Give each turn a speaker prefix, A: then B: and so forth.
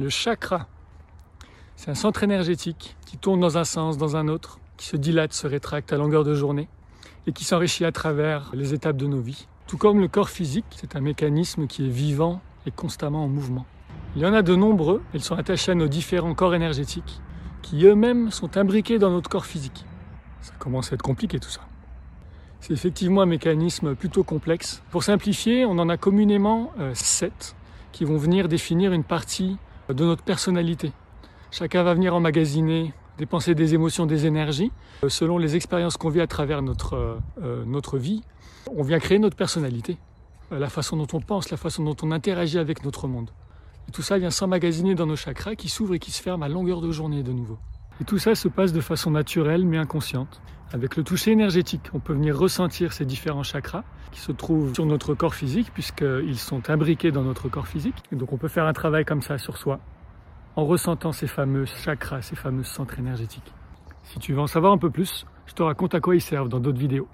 A: Le chakra, c'est un centre énergétique qui tourne dans un sens, dans un autre, qui se dilate, se rétracte à longueur de journée et qui s'enrichit à travers les étapes de nos vies. Tout comme le corps physique, c'est un mécanisme qui est vivant et constamment en mouvement. Il y en a de nombreux, ils sont attachés à nos différents corps énergétiques, qui eux-mêmes sont imbriqués dans notre corps physique. Ça commence à être compliqué tout ça. C'est effectivement un mécanisme plutôt complexe. Pour simplifier, on en a communément euh, sept qui vont venir définir une partie de notre personnalité. Chacun va venir emmagasiner des pensées, des émotions, des énergies, euh, selon les expériences qu'on vit à travers notre, euh, notre vie. On vient créer notre personnalité, la façon dont on pense, la façon dont on interagit avec notre monde. Tout ça vient s'emmagasiner dans nos chakras qui s'ouvrent et qui se ferment à longueur de journée de nouveau. Et tout ça se passe de façon naturelle mais inconsciente. Avec le toucher énergétique, on peut venir ressentir ces différents chakras qui se trouvent sur notre corps physique puisqu'ils sont imbriqués dans notre corps physique. Et donc on peut faire un travail comme ça sur soi en ressentant ces fameux chakras, ces fameux centres énergétiques. Si tu veux en savoir un peu plus, je te raconte à quoi ils servent dans d'autres vidéos.